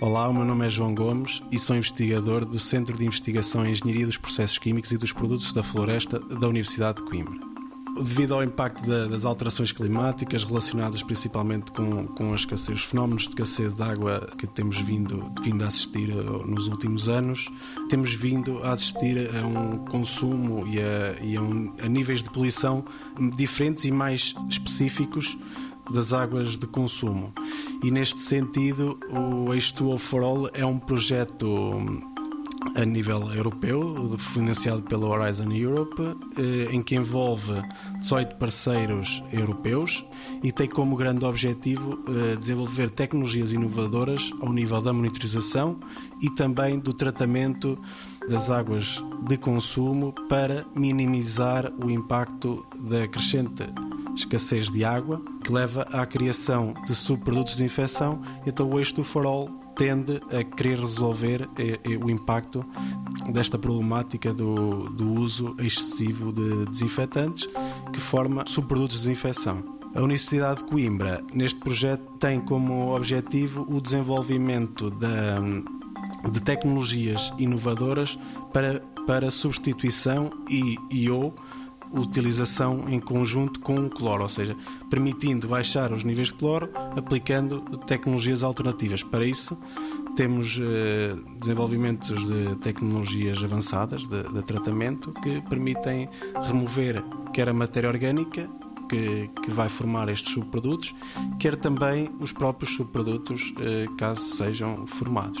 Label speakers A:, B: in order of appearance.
A: Olá, o meu nome é João Gomes e sou investigador do Centro de Investigação em Engenharia dos Processos Químicos e dos Produtos da Floresta da Universidade de Coimbra. Devido ao impacto das alterações climáticas relacionadas principalmente com, com a escassez, os fenómenos de escassez de água que temos vindo, vindo a assistir eh, nos últimos anos, temos vindo a assistir a um consumo e a, e a, um, a níveis de poluição diferentes e mais específicos das águas de consumo. E neste sentido, o H2O for All é um projeto hum, a nível europeu, financiado pela Horizon Europe, eh, em que envolve 18 parceiros europeus e tem como grande objetivo eh, desenvolver tecnologias inovadoras ao nível da monitorização e também do tratamento das águas de consumo para minimizar o impacto da crescente escassez de água, que leva à criação de subprodutos de infecção. Então, o Waste for All tende a querer resolver eh, eh, o impacto desta problemática do, do uso excessivo de desinfetantes, que forma subprodutos de desinfecção. A Universidade de Coimbra, neste projeto, tem como objetivo o desenvolvimento da, de tecnologias inovadoras para, para substituição e, e ou utilização em conjunto com o cloro, ou seja, permitindo baixar os níveis de cloro aplicando tecnologias alternativas. Para isso, temos eh, desenvolvimentos de tecnologias avançadas de, de, tratamento que permitem remover quer a matéria orgânica que, que vai formar estes subprodutos, quer também os próprios subprodutos, eh, caso sejam formados.